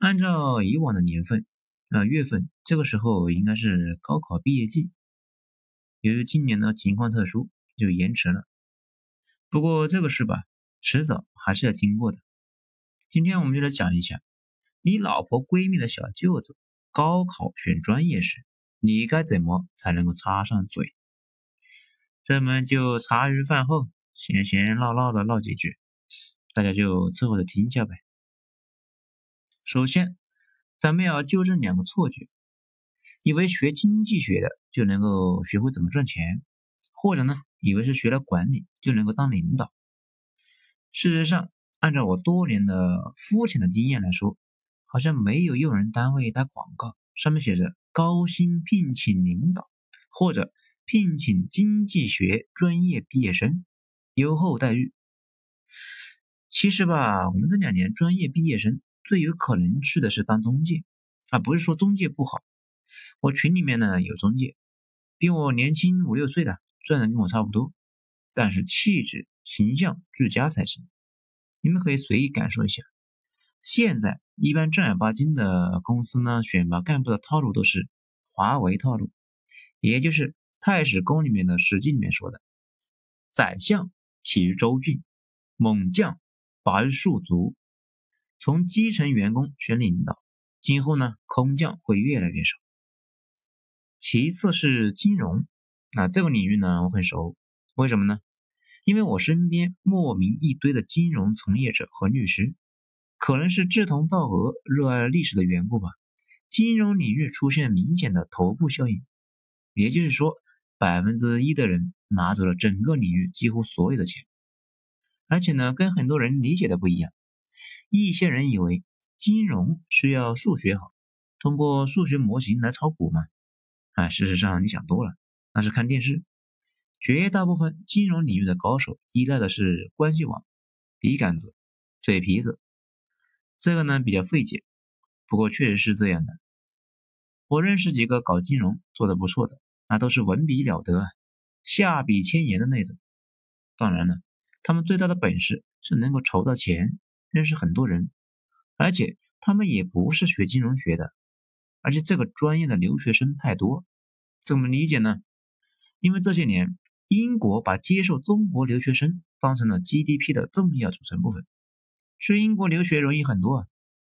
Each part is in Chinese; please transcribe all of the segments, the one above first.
按照以往的年份啊月份，这个时候应该是高考毕业季。由于今年的情况特殊，就延迟了。不过这个事吧，迟早还是要经过的。今天我们就来讲一下，你老婆闺蜜的小舅子高考选专业时，你该怎么才能够插上嘴？咱们就茶余饭后闲闲唠唠的唠几句，大家就凑合着听一下呗。首先，咱们要纠正两个错觉：以为学经济学的就能够学会怎么赚钱，或者呢，以为是学了管理就能够当领导。事实上，按照我多年的肤浅的经验来说，好像没有用人单位打广告，上面写着“高薪聘请领导”或者“聘请经济学专业毕业生，优厚待遇”。其实吧，我们这两年专业毕业生。最有可能去的是当中介，啊，不是说中介不好。我群里面呢有中介，比我年轻五六岁的，赚的跟我差不多，但是气质形象俱佳才行。你们可以随意感受一下。现在一般正儿八经的公司呢，选拔干部的套路都是华为套路，也就是《太史公》里面的《史记》里面说的：“宰相起于州郡，猛将拔于戍卒。”从基层员工选领导，今后呢，空降会越来越少。其次是金融，那这个领域呢，我很熟。为什么呢？因为我身边莫名一堆的金融从业者和律师，可能是志同道合、热爱历史的缘故吧。金融领域出现明显的头部效应，也就是说，百分之一的人拿走了整个领域几乎所有的钱，而且呢，跟很多人理解的不一样。一些人以为金融需要数学好，通过数学模型来炒股嘛？啊，事实上你想多了，那是看电视。绝大部分金融领域的高手依赖的是关系网、笔杆子、嘴皮子，这个呢比较费解，不过确实是这样的。我认识几个搞金融做的不错的，那都是文笔了得，下笔千言的那种。当然了，他们最大的本事是能够筹到钱。认识很多人，而且他们也不是学金融学的，而且这个专业的留学生太多，怎么理解呢？因为这些年英国把接受中国留学生当成了 GDP 的重要组成部分，去英国留学容易很多啊，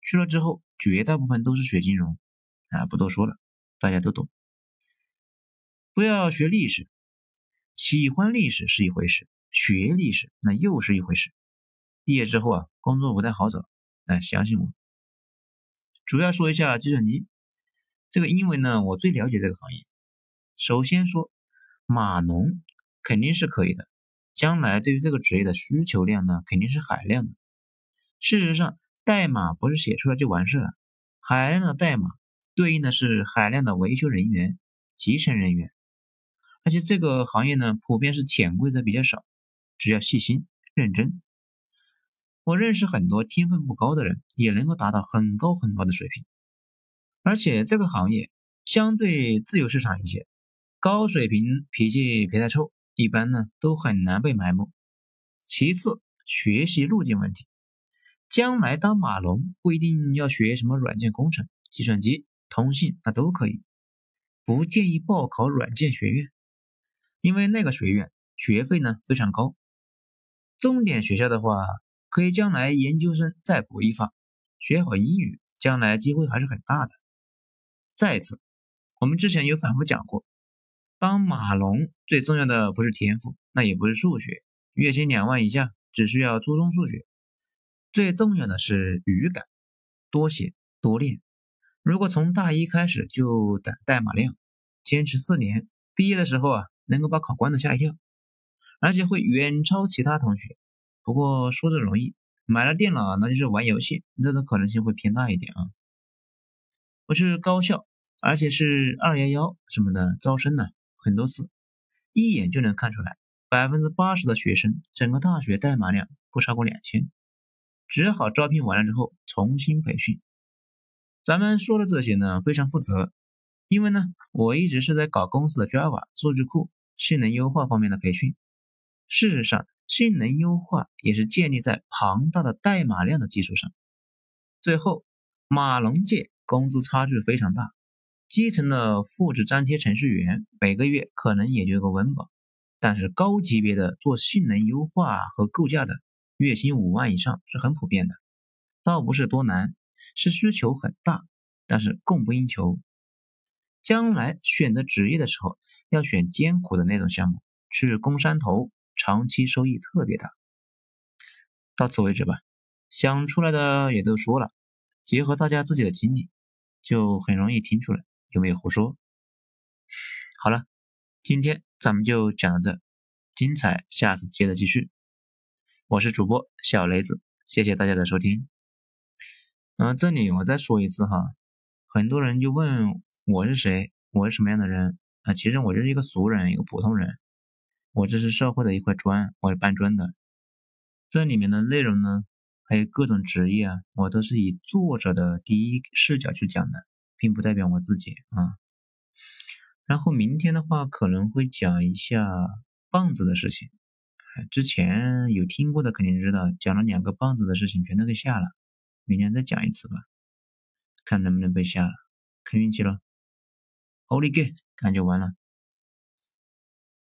去了之后绝大部分都是学金融啊，不多说了，大家都懂。不要学历史，喜欢历史是一回事，学历史那又是一回事。毕业之后啊，工作不太好找，哎，相信我。主要说一下计算机这个，因为呢，我最了解这个行业。首先说，码农肯定是可以的，将来对于这个职业的需求量呢，肯定是海量的。事实上，代码不是写出来就完事了，海量的代码对应的是海量的维修人员、集成人员，而且这个行业呢，普遍是潜规则比较少，只要细心认真。我认识很多天分不高的人，也能够达到很高很高的水平，而且这个行业相对自由市场一些，高水平脾气别太臭，一般呢都很难被埋没。其次，学习路径问题，将来当码农不一定要学什么软件工程、计算机、通信，那都可以。不建议报考软件学院，因为那个学院学费呢非常高。重点学校的话。可以将来研究生再补一发，学好英语，将来机会还是很大的。再次，我们之前有反复讲过，当码农最重要的不是天赋，那也不是数学，月薪两万以下只需要初中数学，最重要的是语感，多写多练。如果从大一开始就攒代码量，坚持四年，毕业的时候啊，能够把考官都吓一跳，而且会远超其他同学。不过说着容易，买了电脑那就是玩游戏，这种可能性会偏大一点啊。我是高校，而且是二幺幺什么的招生呢，很多次，一眼就能看出来，百分之八十的学生整个大学代码量不超过两千，只好招聘完了之后重新培训。咱们说的这些呢，非常负责，因为呢，我一直是在搞公司的 Java 数据库性能优化方面的培训，事实上。性能优化也是建立在庞大的代码量的基础上。最后，马龙界工资差距非常大，基层的复制粘贴程序员每个月可能也就个温饱，但是高级别的做性能优化和构架的，月薪五万以上是很普遍的。倒不是多难，是需求很大，但是供不应求。将来选择职业的时候，要选艰苦的那种项目，去攻山头，长期收益特别大。到此为止吧，想出来的也都说了。结合大家自己的经历，就很容易听出来有没有胡说。好了，今天咱们就讲到这，精彩下次接着继续。我是主播小雷子，谢谢大家的收听。嗯，这里我再说一次哈，很多人就问我是谁，我是什么样的人啊？其实我就是一个俗人，一个普通人。我这是社会的一块砖，我是搬砖的。这里面的内容呢？还有各种职业啊，我都是以作者的第一视角去讲的，并不代表我自己啊。然后明天的话可能会讲一下棒子的事情，之前有听过的肯定知道，讲了两个棒子的事情全都给下了，明天再讲一次吧，看能不能被下了，看运气了。Holy g 感觉完了。